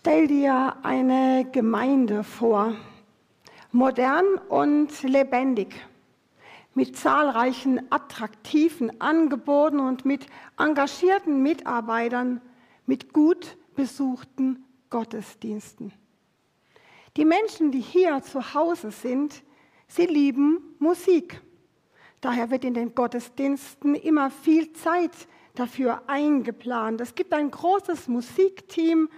Stell dir eine Gemeinde vor, modern und lebendig, mit zahlreichen attraktiven Angeboten und mit engagierten Mitarbeitern, mit gut besuchten Gottesdiensten. Die Menschen, die hier zu Hause sind, sie lieben Musik. Daher wird in den Gottesdiensten immer viel Zeit dafür eingeplant. Es gibt ein großes Musikteam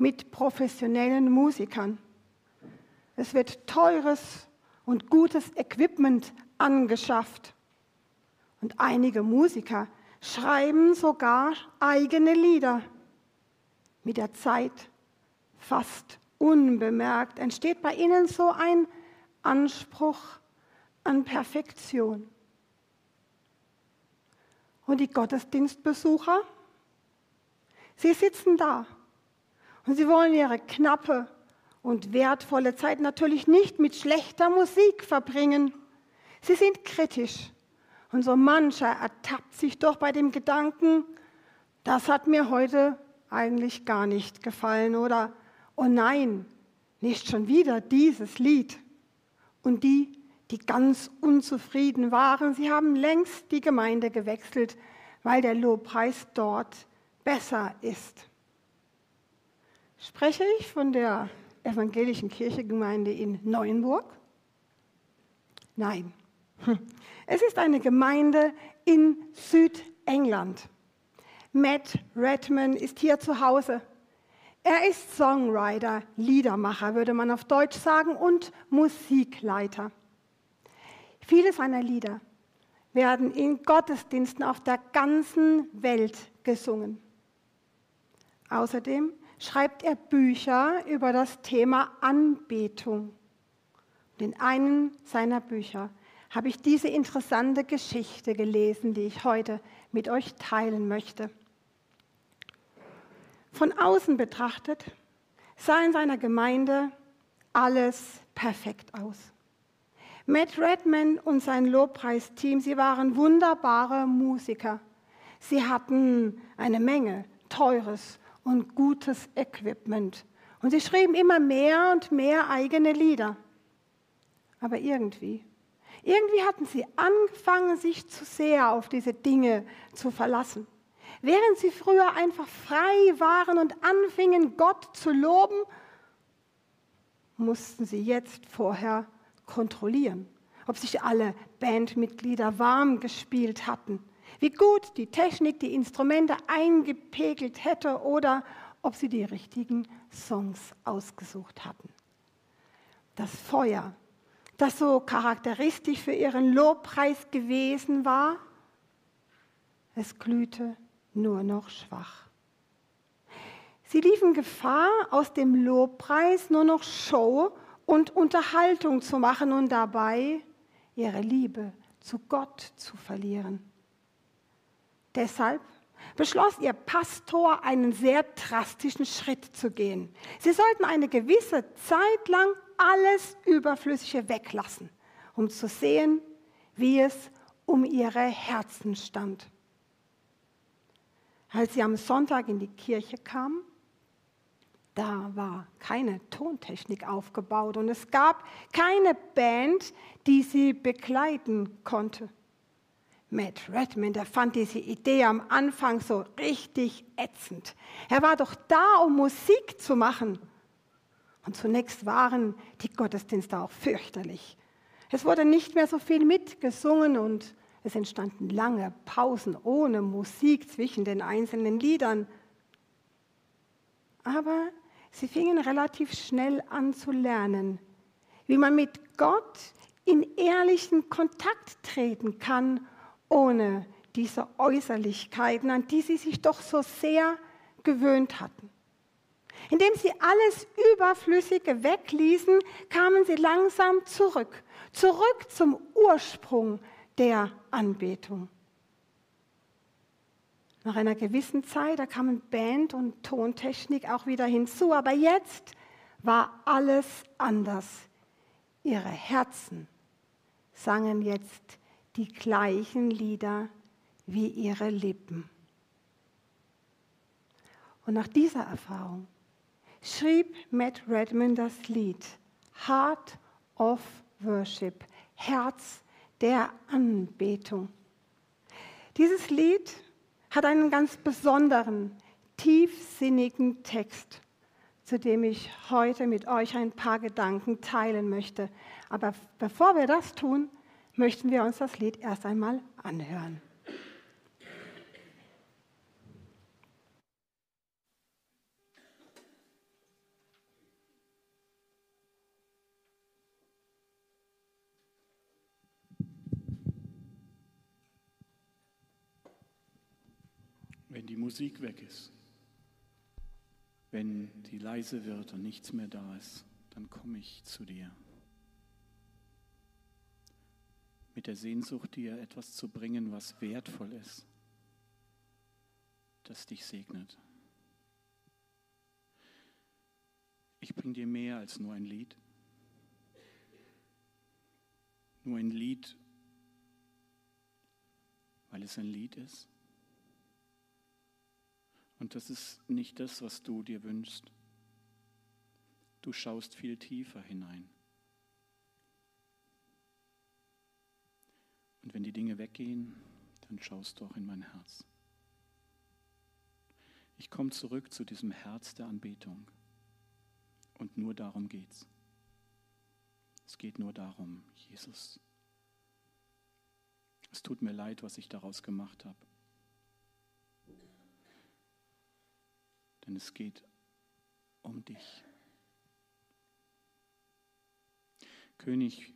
mit professionellen Musikern. Es wird teures und gutes Equipment angeschafft. Und einige Musiker schreiben sogar eigene Lieder. Mit der Zeit, fast unbemerkt, entsteht bei ihnen so ein Anspruch an Perfektion. Und die Gottesdienstbesucher, sie sitzen da und sie wollen ihre knappe und wertvolle Zeit natürlich nicht mit schlechter Musik verbringen. Sie sind kritisch und so mancher ertappt sich doch bei dem Gedanken, das hat mir heute eigentlich gar nicht gefallen oder oh nein, nicht schon wieder dieses Lied. Und die die ganz unzufrieden waren. Sie haben längst die Gemeinde gewechselt, weil der Lobpreis dort besser ist. Spreche ich von der evangelischen Kirchegemeinde in Neuenburg? Nein. Es ist eine Gemeinde in Südengland. Matt Redman ist hier zu Hause. Er ist Songwriter, Liedermacher, würde man auf Deutsch sagen, und Musikleiter. Viele seiner Lieder werden in Gottesdiensten auf der ganzen Welt gesungen. Außerdem schreibt er Bücher über das Thema Anbetung. Und in einem seiner Bücher habe ich diese interessante Geschichte gelesen, die ich heute mit euch teilen möchte. Von außen betrachtet sah in seiner Gemeinde alles perfekt aus. Matt Redman und sein Lobpreisteam, sie waren wunderbare Musiker. Sie hatten eine Menge teures und gutes Equipment. Und sie schrieben immer mehr und mehr eigene Lieder. Aber irgendwie, irgendwie hatten sie angefangen, sich zu sehr auf diese Dinge zu verlassen. Während sie früher einfach frei waren und anfingen, Gott zu loben, mussten sie jetzt vorher kontrollieren, ob sich alle Bandmitglieder warm gespielt hatten, wie gut die Technik die Instrumente eingepegelt hätte oder ob sie die richtigen Songs ausgesucht hatten. Das Feuer, das so charakteristisch für ihren Lobpreis gewesen war, es glühte nur noch schwach. Sie liefen Gefahr, aus dem Lobpreis nur noch Show und Unterhaltung zu machen und dabei ihre Liebe zu Gott zu verlieren. Deshalb beschloss ihr Pastor, einen sehr drastischen Schritt zu gehen. Sie sollten eine gewisse Zeit lang alles Überflüssige weglassen, um zu sehen, wie es um ihre Herzen stand. Als sie am Sonntag in die Kirche kamen, da war keine Tontechnik aufgebaut und es gab keine Band, die sie begleiten konnte. Matt Redman, der fand diese Idee am Anfang so richtig ätzend. Er war doch da, um Musik zu machen. Und zunächst waren die Gottesdienste auch fürchterlich. Es wurde nicht mehr so viel mitgesungen und es entstanden lange Pausen ohne Musik zwischen den einzelnen Liedern. Aber Sie fingen relativ schnell an zu lernen, wie man mit Gott in ehrlichen Kontakt treten kann, ohne diese Äußerlichkeiten, an die sie sich doch so sehr gewöhnt hatten. Indem sie alles Überflüssige wegließen, kamen sie langsam zurück, zurück zum Ursprung der Anbetung. Nach einer gewissen Zeit, da kamen Band und Tontechnik auch wieder hinzu, aber jetzt war alles anders. Ihre Herzen sangen jetzt die gleichen Lieder wie ihre Lippen. Und nach dieser Erfahrung schrieb Matt Redman das Lied Heart of Worship, Herz der Anbetung. Dieses Lied hat einen ganz besonderen, tiefsinnigen Text, zu dem ich heute mit euch ein paar Gedanken teilen möchte. Aber bevor wir das tun, möchten wir uns das Lied erst einmal anhören. Wenn die Musik weg ist, wenn die leise wird und nichts mehr da ist, dann komme ich zu dir. Mit der Sehnsucht, dir etwas zu bringen, was wertvoll ist, das dich segnet. Ich bringe dir mehr als nur ein Lied. Nur ein Lied, weil es ein Lied ist. Und das ist nicht das, was du dir wünschst. Du schaust viel tiefer hinein. Und wenn die Dinge weggehen, dann schaust du auch in mein Herz. Ich komme zurück zu diesem Herz der Anbetung. Und nur darum geht's. Es geht nur darum, Jesus. Es tut mir leid, was ich daraus gemacht habe. denn es geht um dich. König,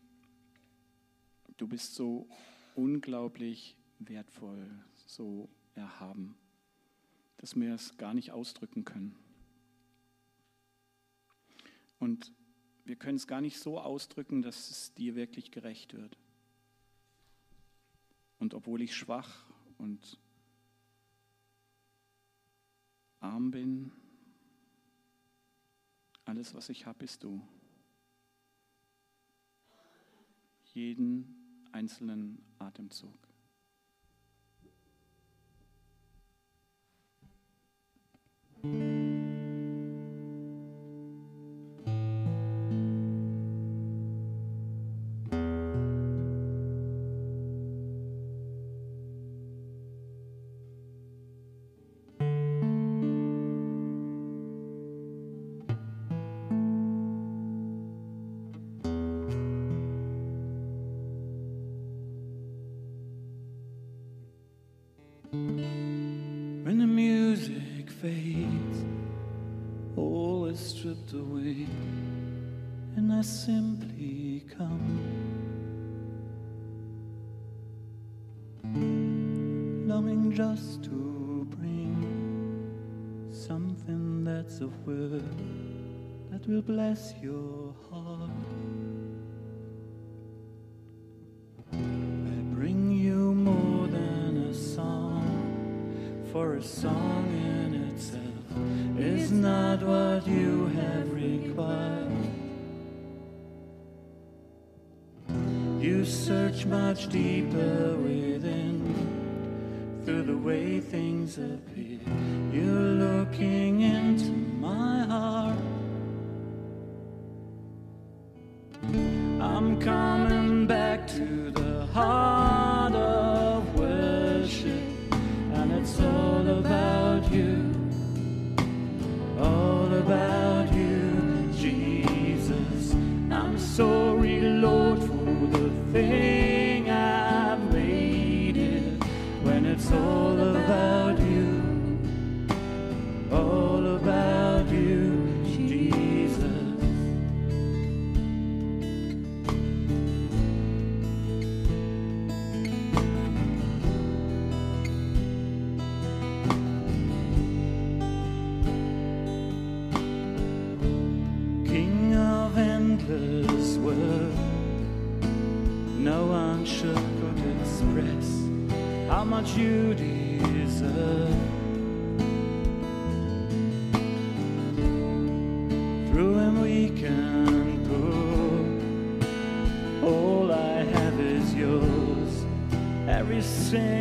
du bist so unglaublich wertvoll, so erhaben, dass wir es gar nicht ausdrücken können. Und wir können es gar nicht so ausdrücken, dass es dir wirklich gerecht wird. Und obwohl ich schwach und arm bin, alles, was ich habe, bist du. Jeden einzelnen Atemzug. just that's word that will bless your heart. I bring you more than a song, for a song in itself is not what you have required. You search much deeper within through the way things appear. You're looking I'm coming back to the heart of worship, and it's all about you. All about you, Jesus. I'm sorry, Lord, for the things. it's all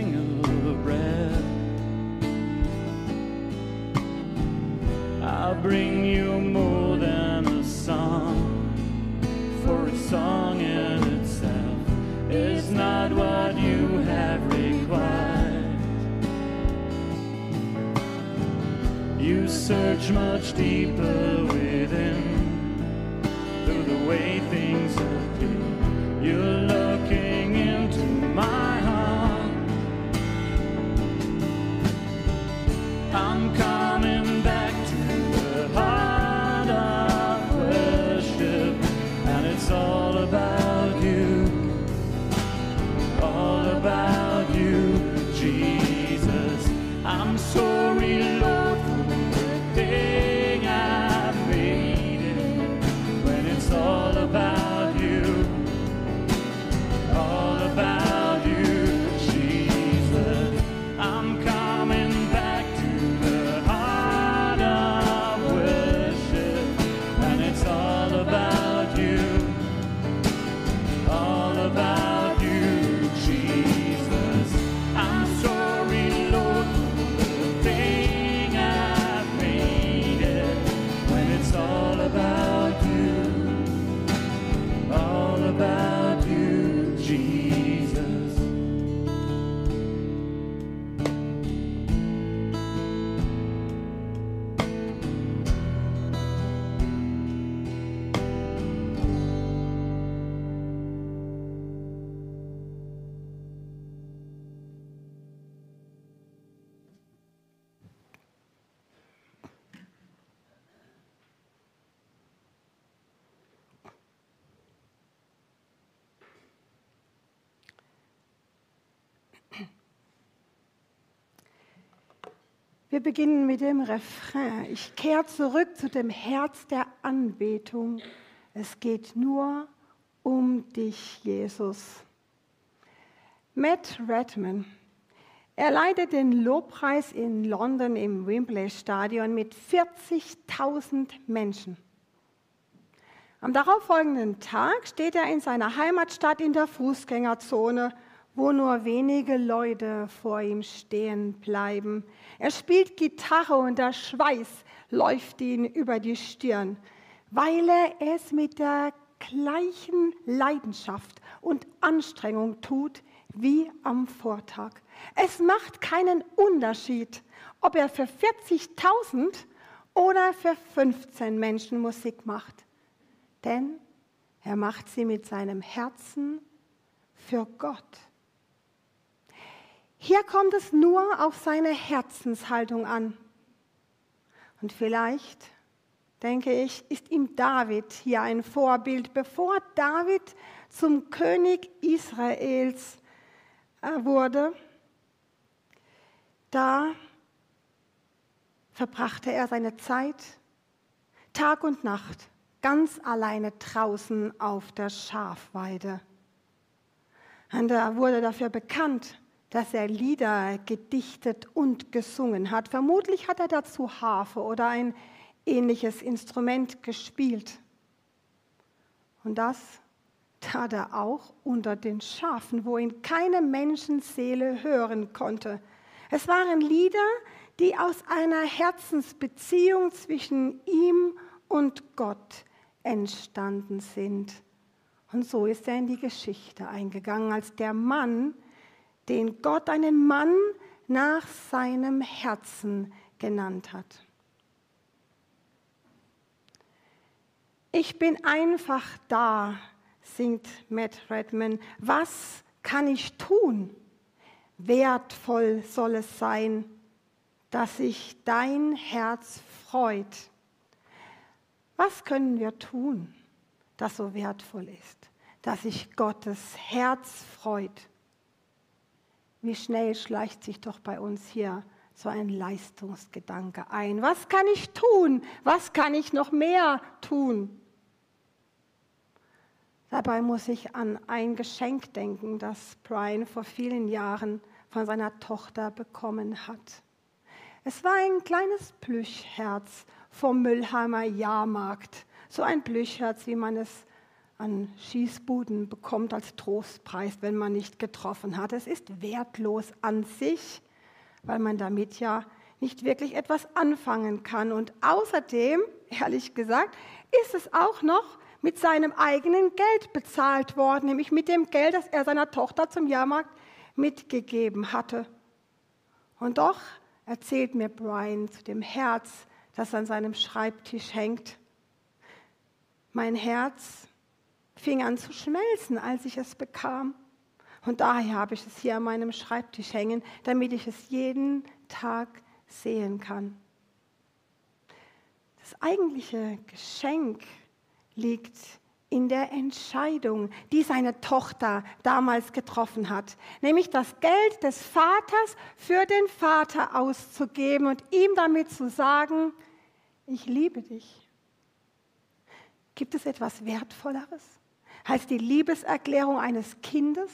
single breath. I'll bring you more than a song, for a song in itself is not what you have required. You search much deeper within through the way things appear. You're looking beginnen mit dem Refrain. Ich kehre zurück zu dem Herz der Anbetung. Es geht nur um dich, Jesus. Matt Redman. Er leitet den Lobpreis in London im Wembley Stadion mit 40.000 Menschen. Am darauffolgenden Tag steht er in seiner Heimatstadt in der Fußgängerzone, wo nur wenige Leute vor ihm stehen bleiben. Er spielt Gitarre und der Schweiß läuft ihn über die Stirn, weil er es mit der gleichen Leidenschaft und Anstrengung tut wie am Vortag. Es macht keinen Unterschied, ob er für 40.000 oder für 15 Menschen Musik macht, denn er macht sie mit seinem Herzen für Gott. Hier kommt es nur auf seine Herzenshaltung an. Und vielleicht, denke ich, ist ihm David hier ein Vorbild. Bevor David zum König Israels äh, wurde, da verbrachte er seine Zeit Tag und Nacht ganz alleine draußen auf der Schafweide. Und er wurde dafür bekannt, dass er Lieder gedichtet und gesungen hat. Vermutlich hat er dazu Harfe oder ein ähnliches Instrument gespielt. Und das tat er auch unter den Schafen, wo ihn keine Menschenseele hören konnte. Es waren Lieder, die aus einer Herzensbeziehung zwischen ihm und Gott entstanden sind. Und so ist er in die Geschichte eingegangen als der Mann, den Gott einen Mann nach seinem Herzen genannt hat. Ich bin einfach da, singt Matt Redman. Was kann ich tun? Wertvoll soll es sein, dass sich dein Herz freut. Was können wir tun, das so wertvoll ist, dass sich Gottes Herz freut? Wie schnell schleicht sich doch bei uns hier so ein Leistungsgedanke ein. Was kann ich tun? Was kann ich noch mehr tun? Dabei muss ich an ein Geschenk denken, das Brian vor vielen Jahren von seiner Tochter bekommen hat. Es war ein kleines Plüschherz vom Müllheimer Jahrmarkt. So ein Plüschherz, wie man es an Schießbuden bekommt als Trostpreis, wenn man nicht getroffen hat. Es ist wertlos an sich, weil man damit ja nicht wirklich etwas anfangen kann. Und außerdem, ehrlich gesagt, ist es auch noch mit seinem eigenen Geld bezahlt worden, nämlich mit dem Geld, das er seiner Tochter zum Jahrmarkt mitgegeben hatte. Und doch erzählt mir Brian zu dem Herz, das an seinem Schreibtisch hängt. Mein Herz fing an zu schmelzen, als ich es bekam. Und daher habe ich es hier an meinem Schreibtisch hängen, damit ich es jeden Tag sehen kann. Das eigentliche Geschenk liegt in der Entscheidung, die seine Tochter damals getroffen hat, nämlich das Geld des Vaters für den Vater auszugeben und ihm damit zu sagen, ich liebe dich. Gibt es etwas Wertvolleres als die Liebeserklärung eines Kindes?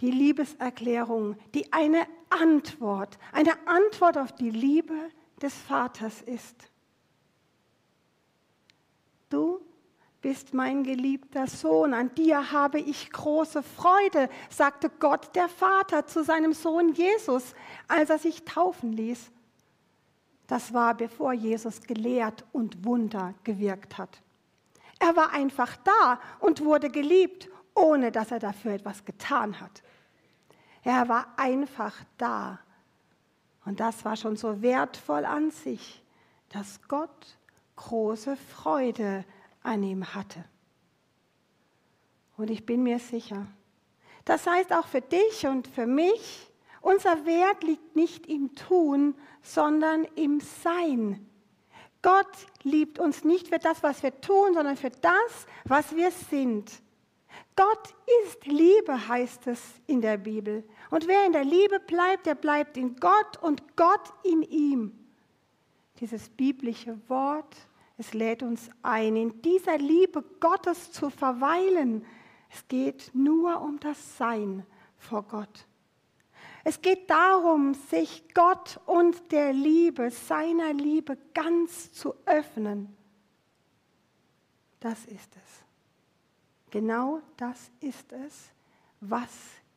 Die Liebeserklärung, die eine Antwort, eine Antwort auf die Liebe des Vaters ist. Du bist mein geliebter Sohn, an dir habe ich große Freude, sagte Gott der Vater zu seinem Sohn Jesus, als er sich taufen ließ. Das war bevor Jesus gelehrt und Wunder gewirkt hat. Er war einfach da und wurde geliebt, ohne dass er dafür etwas getan hat. Er war einfach da. Und das war schon so wertvoll an sich, dass Gott große Freude an ihm hatte. Und ich bin mir sicher, das heißt auch für dich und für mich, unser Wert liegt nicht im Tun, sondern im Sein. Gott liebt uns nicht für das, was wir tun, sondern für das, was wir sind. Gott ist Liebe, heißt es in der Bibel. Und wer in der Liebe bleibt, der bleibt in Gott und Gott in ihm. Dieses biblische Wort es lädt uns ein, in dieser Liebe Gottes zu verweilen. Es geht nur um das Sein vor Gott. Es geht darum, sich Gott und der Liebe, seiner Liebe ganz zu öffnen. Das ist es. Genau das ist es, was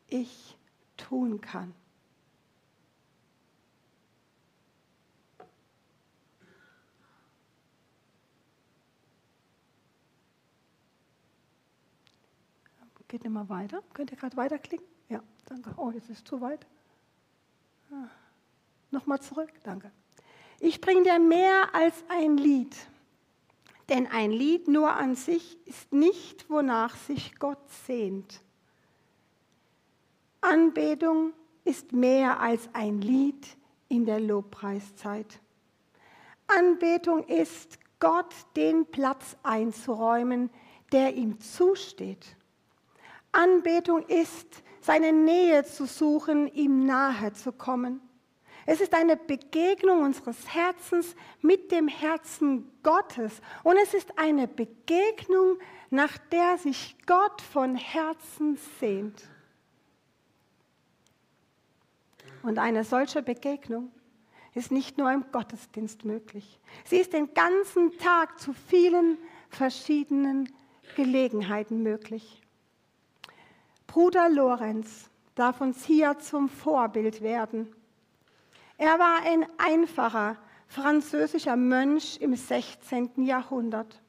ich tun kann. Geht nicht mal weiter. Könnt ihr gerade weiterklicken? Ja, danke. Oh, jetzt ist zu weit. Ah. Nochmal zurück, danke. Ich bringe dir mehr als ein Lied. Denn ein Lied nur an sich ist nicht, wonach sich Gott sehnt. Anbetung ist mehr als ein Lied in der Lobpreiszeit. Anbetung ist, Gott den Platz einzuräumen, der ihm zusteht. Anbetung ist, seine Nähe zu suchen, ihm nahe zu kommen. Es ist eine Begegnung unseres Herzens mit dem Herzen Gottes. Und es ist eine Begegnung, nach der sich Gott von Herzen sehnt. Und eine solche Begegnung ist nicht nur im Gottesdienst möglich. Sie ist den ganzen Tag zu vielen verschiedenen Gelegenheiten möglich. Bruder Lorenz darf uns hier zum Vorbild werden. Er war ein einfacher französischer Mönch im 16. Jahrhundert.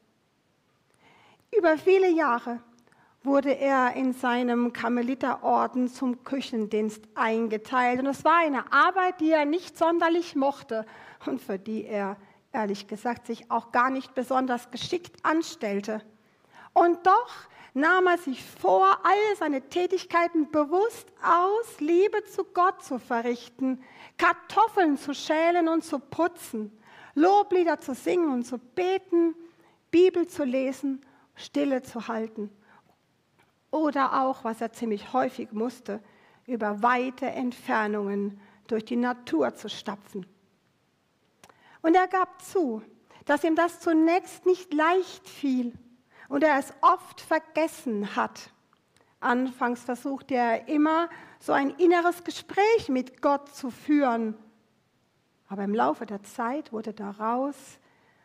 Über viele Jahre wurde er in seinem Karmeliterorden zum Küchendienst eingeteilt. Und es war eine Arbeit, die er nicht sonderlich mochte und für die er, ehrlich gesagt, sich auch gar nicht besonders geschickt anstellte. Und doch nahm er sich vor, all seine Tätigkeiten bewusst aus Liebe zu Gott zu verrichten, Kartoffeln zu schälen und zu putzen, Loblieder zu singen und zu beten, Bibel zu lesen, Stille zu halten. Oder auch, was er ziemlich häufig musste, über weite Entfernungen durch die Natur zu stapfen. Und er gab zu, dass ihm das zunächst nicht leicht fiel und er es oft vergessen hat. Anfangs versuchte er immer, so ein inneres Gespräch mit Gott zu führen. Aber im Laufe der Zeit wurde daraus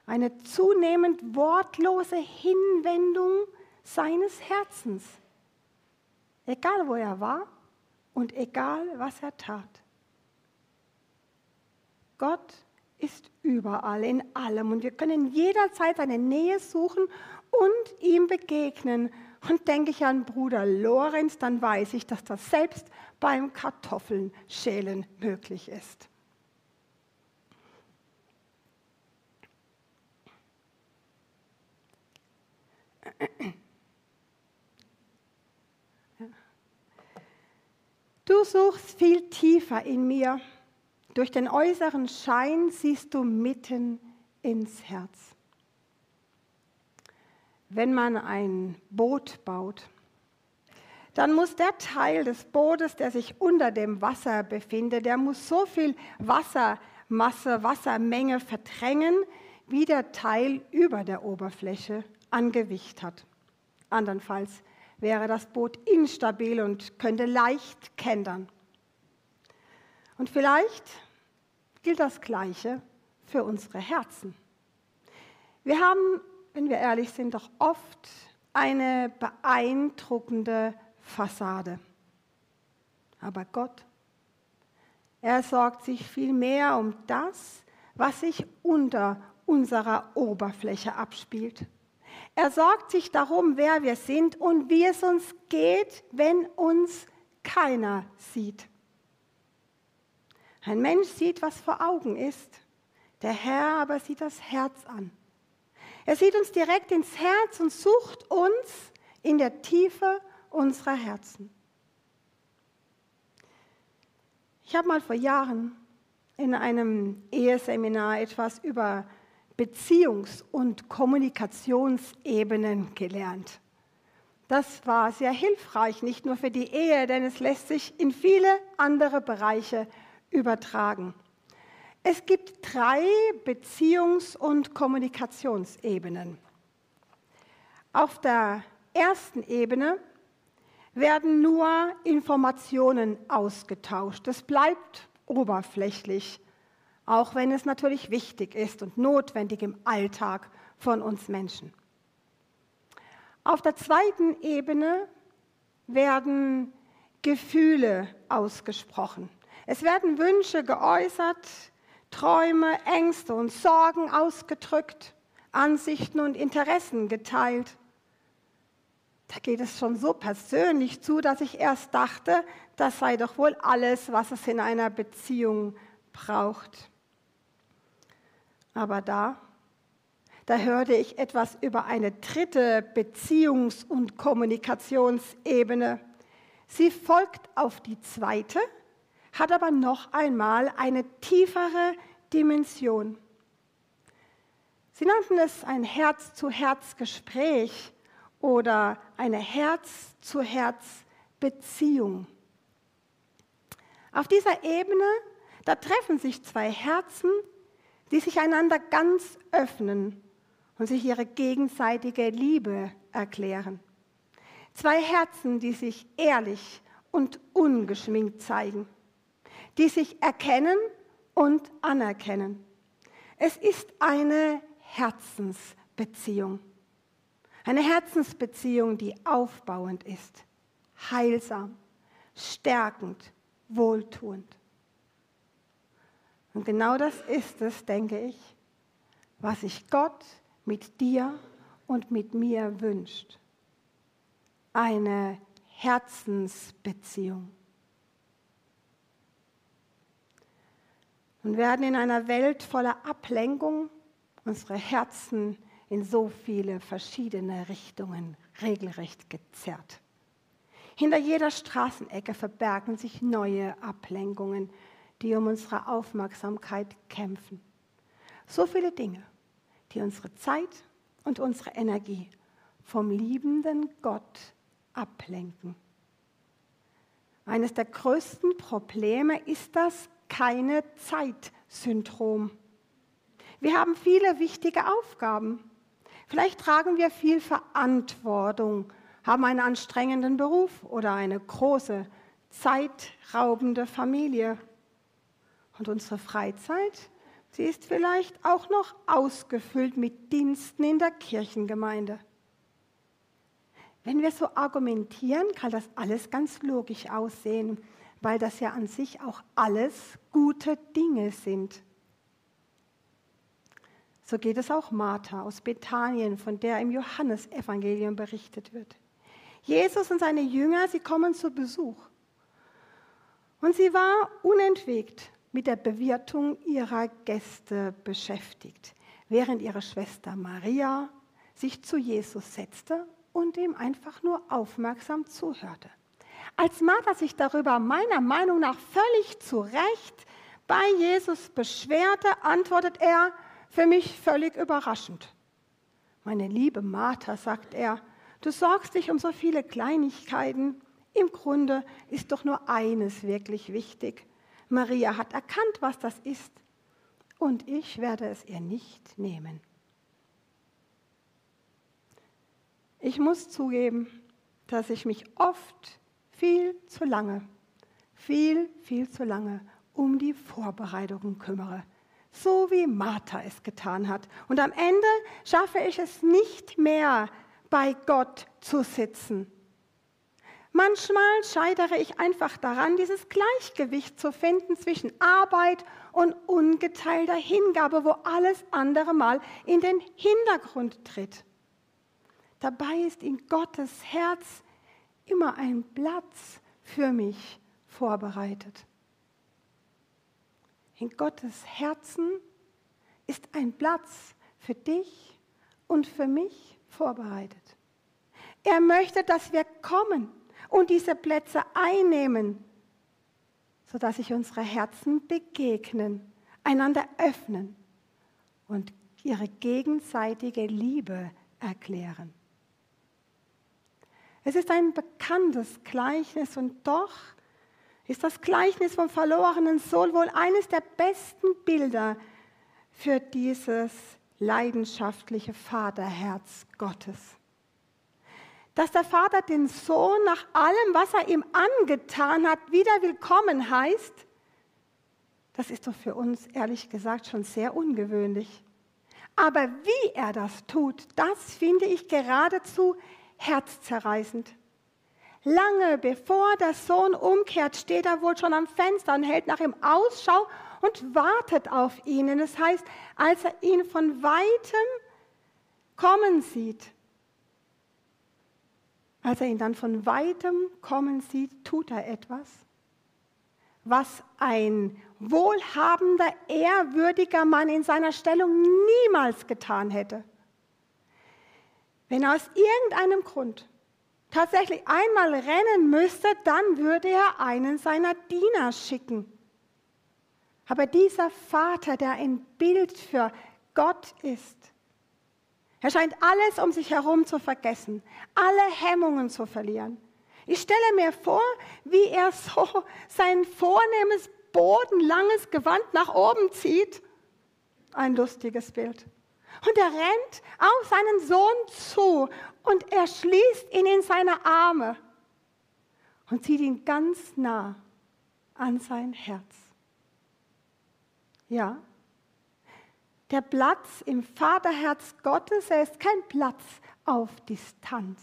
eine zunehmend wortlose Hinwendung seines Herzens. Egal wo er war und egal was er tat. Gott ist überall, in allem und wir können jederzeit seine Nähe suchen und ihm begegnen. Und denke ich an Bruder Lorenz, dann weiß ich, dass das selbst beim Kartoffeln schälen möglich ist. Du suchst viel tiefer in mir. Durch den äußeren Schein siehst du mitten ins Herz. Wenn man ein Boot baut, dann muss der Teil des Bootes, der sich unter dem Wasser befindet, der muss so viel Wassermasse, Wassermenge verdrängen, wie der Teil über der Oberfläche an Gewicht hat. Andernfalls wäre das Boot instabil und könnte leicht kentern. Und vielleicht gilt das Gleiche für unsere Herzen. Wir haben, wenn wir ehrlich sind, doch oft eine beeindruckende Fassade. Aber Gott, er sorgt sich vielmehr um das, was sich unter unserer Oberfläche abspielt. Er sorgt sich darum, wer wir sind und wie es uns geht, wenn uns keiner sieht. Ein Mensch sieht, was vor Augen ist. Der Herr aber sieht das Herz an. Er sieht uns direkt ins Herz und sucht uns in der Tiefe unserer Herzen. Ich habe mal vor Jahren in einem Eheseminar etwas über Beziehungs- und Kommunikationsebenen gelernt. Das war sehr hilfreich, nicht nur für die Ehe, denn es lässt sich in viele andere Bereiche übertragen. Es gibt drei Beziehungs- und Kommunikationsebenen. Auf der ersten Ebene werden nur Informationen ausgetauscht. Es bleibt oberflächlich auch wenn es natürlich wichtig ist und notwendig im Alltag von uns Menschen. Auf der zweiten Ebene werden Gefühle ausgesprochen. Es werden Wünsche geäußert, Träume, Ängste und Sorgen ausgedrückt, Ansichten und Interessen geteilt. Da geht es schon so persönlich zu, dass ich erst dachte, das sei doch wohl alles, was es in einer Beziehung braucht. Aber da, da hörte ich etwas über eine dritte Beziehungs- und Kommunikationsebene. Sie folgt auf die zweite, hat aber noch einmal eine tiefere Dimension. Sie nannten es ein Herz-zu-Herz-Gespräch oder eine Herz-zu-Herz-Beziehung. Auf dieser Ebene, da treffen sich zwei Herzen, die sich einander ganz öffnen und sich ihre gegenseitige Liebe erklären. Zwei Herzen, die sich ehrlich und ungeschminkt zeigen, die sich erkennen und anerkennen. Es ist eine Herzensbeziehung. Eine Herzensbeziehung, die aufbauend ist, heilsam, stärkend, wohltuend. Und genau das ist es, denke ich, was sich Gott mit dir und mit mir wünscht. Eine Herzensbeziehung. Und werden in einer Welt voller Ablenkung unsere Herzen in so viele verschiedene Richtungen regelrecht gezerrt. Hinter jeder Straßenecke verbergen sich neue Ablenkungen, die um unsere Aufmerksamkeit kämpfen. So viele Dinge, die unsere Zeit und unsere Energie vom liebenden Gott ablenken. Eines der größten Probleme ist das keine Zeit-Syndrom. Wir haben viele wichtige Aufgaben. Vielleicht tragen wir viel Verantwortung, haben einen anstrengenden Beruf oder eine große, zeitraubende Familie. Und unsere Freizeit, sie ist vielleicht auch noch ausgefüllt mit Diensten in der Kirchengemeinde. Wenn wir so argumentieren, kann das alles ganz logisch aussehen, weil das ja an sich auch alles gute Dinge sind. So geht es auch Martha aus Bethanien, von der im Johannesevangelium berichtet wird. Jesus und seine Jünger, sie kommen zu Besuch. Und sie war unentwegt mit der Bewirtung ihrer Gäste beschäftigt, während ihre Schwester Maria sich zu Jesus setzte und ihm einfach nur aufmerksam zuhörte. Als Martha sich darüber meiner Meinung nach völlig zu Recht bei Jesus beschwerte, antwortet er, für mich völlig überraschend. Meine liebe Martha, sagt er, du sorgst dich um so viele Kleinigkeiten. Im Grunde ist doch nur eines wirklich wichtig. Maria hat erkannt, was das ist, und ich werde es ihr nicht nehmen. Ich muss zugeben, dass ich mich oft viel zu lange, viel, viel zu lange um die Vorbereitungen kümmere so wie Martha es getan hat. Und am Ende schaffe ich es nicht mehr, bei Gott zu sitzen. Manchmal scheitere ich einfach daran, dieses Gleichgewicht zu finden zwischen Arbeit und ungeteilter Hingabe, wo alles andere mal in den Hintergrund tritt. Dabei ist in Gottes Herz immer ein Platz für mich vorbereitet. In Gottes Herzen ist ein Platz für dich und für mich vorbereitet. Er möchte, dass wir kommen und diese Plätze einnehmen, sodass sich unsere Herzen begegnen, einander öffnen und ihre gegenseitige Liebe erklären. Es ist ein bekanntes Gleichnis und doch ist das Gleichnis vom verlorenen Sohn wohl eines der besten Bilder für dieses leidenschaftliche Vaterherz Gottes. Dass der Vater den Sohn nach allem, was er ihm angetan hat, wieder willkommen heißt, das ist doch für uns ehrlich gesagt schon sehr ungewöhnlich. Aber wie er das tut, das finde ich geradezu herzzerreißend. Lange bevor der Sohn umkehrt, steht er wohl schon am Fenster und hält nach ihm Ausschau und wartet auf ihn. Und das heißt, als er ihn von weitem kommen sieht, als er ihn dann von weitem kommen sieht, tut er etwas, was ein wohlhabender, ehrwürdiger Mann in seiner Stellung niemals getan hätte. Wenn aus irgendeinem Grund tatsächlich einmal rennen müsste, dann würde er einen seiner Diener schicken. Aber dieser Vater, der ein Bild für Gott ist, er scheint alles um sich herum zu vergessen, alle Hemmungen zu verlieren. Ich stelle mir vor, wie er so sein vornehmes, bodenlanges Gewand nach oben zieht. Ein lustiges Bild. Und er rennt auf seinen Sohn zu und er schließt ihn in seine Arme und zieht ihn ganz nah an sein Herz. Ja, der Platz im Vaterherz Gottes, er ist kein Platz auf Distanz,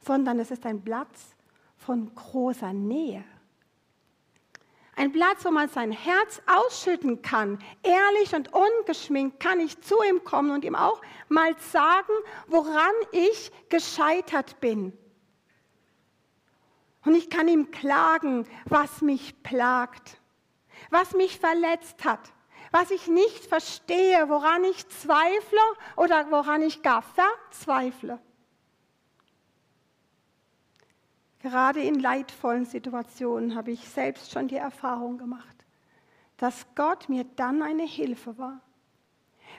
sondern es ist ein Platz von großer Nähe. Ein Platz, wo man sein Herz ausschütten kann. Ehrlich und ungeschminkt kann ich zu ihm kommen und ihm auch mal sagen, woran ich gescheitert bin. Und ich kann ihm klagen, was mich plagt, was mich verletzt hat, was ich nicht verstehe, woran ich zweifle oder woran ich gar verzweifle. Gerade in leidvollen Situationen habe ich selbst schon die Erfahrung gemacht, dass Gott mir dann eine Hilfe war.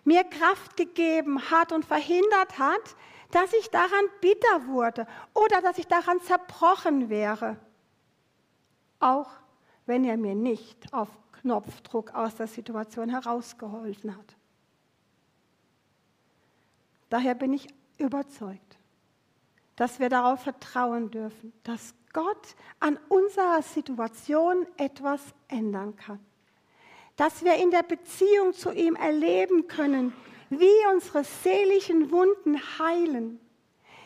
Mir Kraft gegeben hat und verhindert hat, dass ich daran bitter wurde oder dass ich daran zerbrochen wäre. Auch wenn er mir nicht auf Knopfdruck aus der Situation herausgeholfen hat. Daher bin ich überzeugt, dass wir darauf vertrauen dürfen, dass Gott an unserer Situation etwas ändern kann. Dass wir in der Beziehung zu ihm erleben können, wie unsere seelischen Wunden heilen,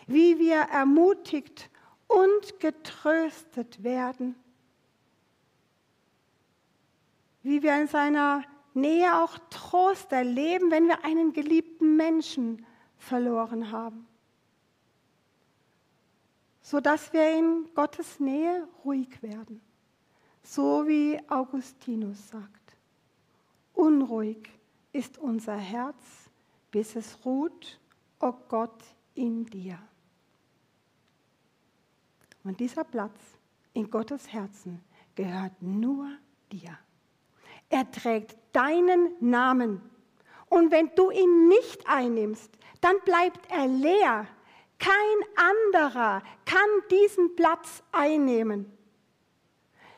wie wir ermutigt und getröstet werden, wie wir in seiner Nähe auch Trost erleben, wenn wir einen geliebten Menschen verloren haben, sodass wir in Gottes Nähe ruhig werden, so wie Augustinus sagt. Unruhig ist unser Herz, bis es ruht, o oh Gott, in dir. Und dieser Platz in Gottes Herzen gehört nur dir. Er trägt deinen Namen. Und wenn du ihn nicht einnimmst, dann bleibt er leer. Kein anderer kann diesen Platz einnehmen.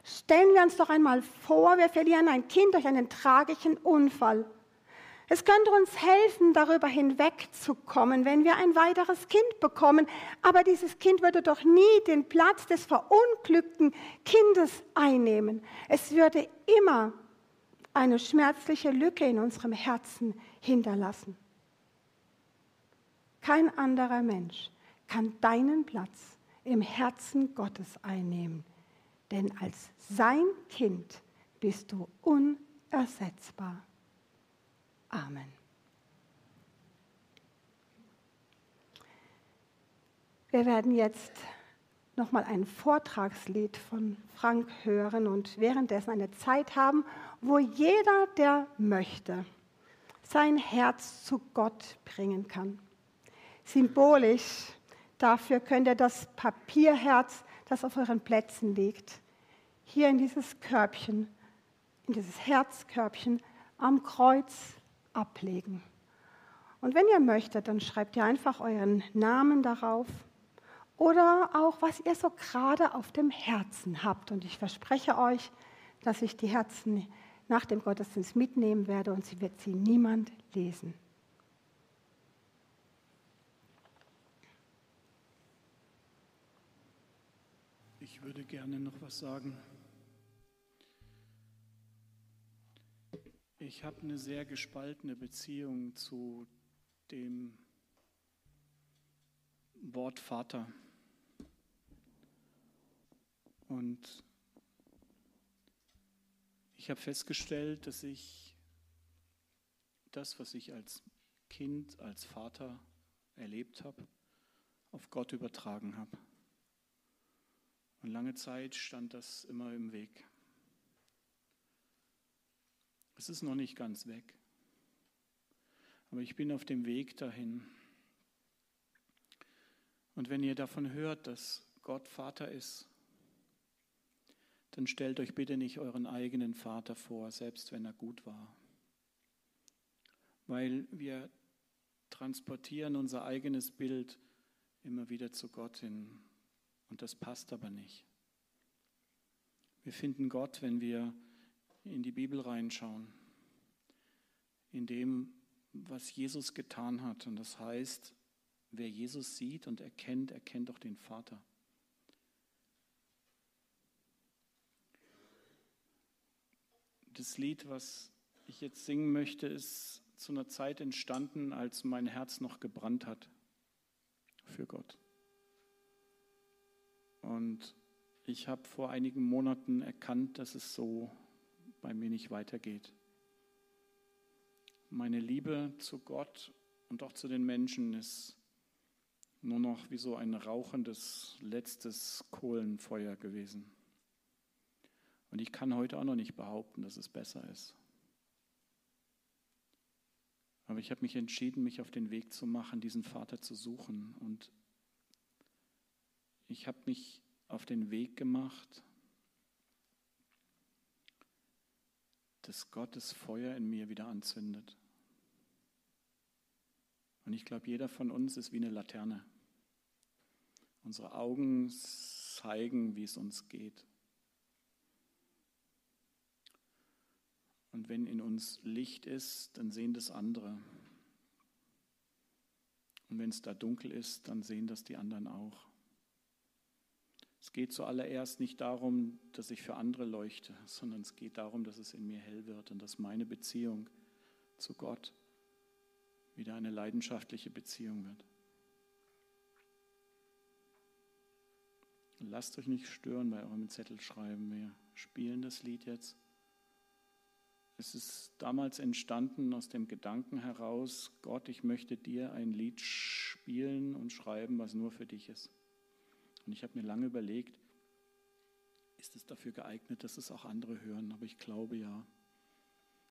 Stellen wir uns doch einmal vor, wir verlieren ein Kind durch einen tragischen Unfall. Es könnte uns helfen, darüber hinwegzukommen, wenn wir ein weiteres Kind bekommen. Aber dieses Kind würde doch nie den Platz des verunglückten Kindes einnehmen. Es würde immer eine schmerzliche Lücke in unserem Herzen hinterlassen. Kein anderer Mensch kann deinen Platz im Herzen Gottes einnehmen, denn als sein Kind bist du unersetzbar. Amen. Wir werden jetzt nochmal ein Vortragslied von Frank hören und währenddessen eine Zeit haben, wo jeder, der möchte, sein Herz zu Gott bringen kann. Symbolisch dafür könnt ihr das Papierherz, das auf euren Plätzen liegt, hier in dieses Körbchen, in dieses Herzkörbchen am Kreuz ablegen. Und wenn ihr möchtet, dann schreibt ihr einfach euren Namen darauf oder auch, was ihr so gerade auf dem Herzen habt. Und ich verspreche euch, dass ich die Herzen nach dem Gottesdienst mitnehmen werde und sie wird sie niemand lesen. Ich würde gerne noch was sagen. Ich habe eine sehr gespaltene Beziehung zu dem Wort Vater. Und ich habe festgestellt, dass ich das, was ich als Kind, als Vater erlebt habe, auf Gott übertragen habe. Und lange Zeit stand das immer im Weg. Es ist noch nicht ganz weg. Aber ich bin auf dem Weg dahin. Und wenn ihr davon hört, dass Gott Vater ist, dann stellt euch bitte nicht euren eigenen Vater vor, selbst wenn er gut war. Weil wir transportieren unser eigenes Bild immer wieder zu Gott hin. Und das passt aber nicht. Wir finden Gott, wenn wir in die Bibel reinschauen, in dem, was Jesus getan hat. Und das heißt, wer Jesus sieht und erkennt, erkennt auch den Vater. Das Lied, was ich jetzt singen möchte, ist zu einer Zeit entstanden, als mein Herz noch gebrannt hat für Gott. Und ich habe vor einigen Monaten erkannt, dass es so bei mir nicht weitergeht. Meine Liebe zu Gott und auch zu den Menschen ist nur noch wie so ein rauchendes letztes Kohlenfeuer gewesen. Und ich kann heute auch noch nicht behaupten, dass es besser ist. Aber ich habe mich entschieden, mich auf den Weg zu machen, diesen Vater zu suchen. Und ich habe mich auf den Weg gemacht, dass Gottes Feuer in mir wieder anzündet. Und ich glaube, jeder von uns ist wie eine Laterne. Unsere Augen zeigen, wie es uns geht. Und wenn in uns Licht ist, dann sehen das andere. Und wenn es da dunkel ist, dann sehen das die anderen auch. Es geht zuallererst nicht darum, dass ich für andere leuchte, sondern es geht darum, dass es in mir hell wird und dass meine Beziehung zu Gott wieder eine leidenschaftliche Beziehung wird. Lasst euch nicht stören bei eurem Zettel schreiben. Wir spielen das Lied jetzt. Es ist damals entstanden aus dem Gedanken heraus, Gott, ich möchte dir ein Lied spielen und schreiben, was nur für dich ist. Und ich habe mir lange überlegt, ist es dafür geeignet, dass es auch andere hören? Aber ich glaube ja.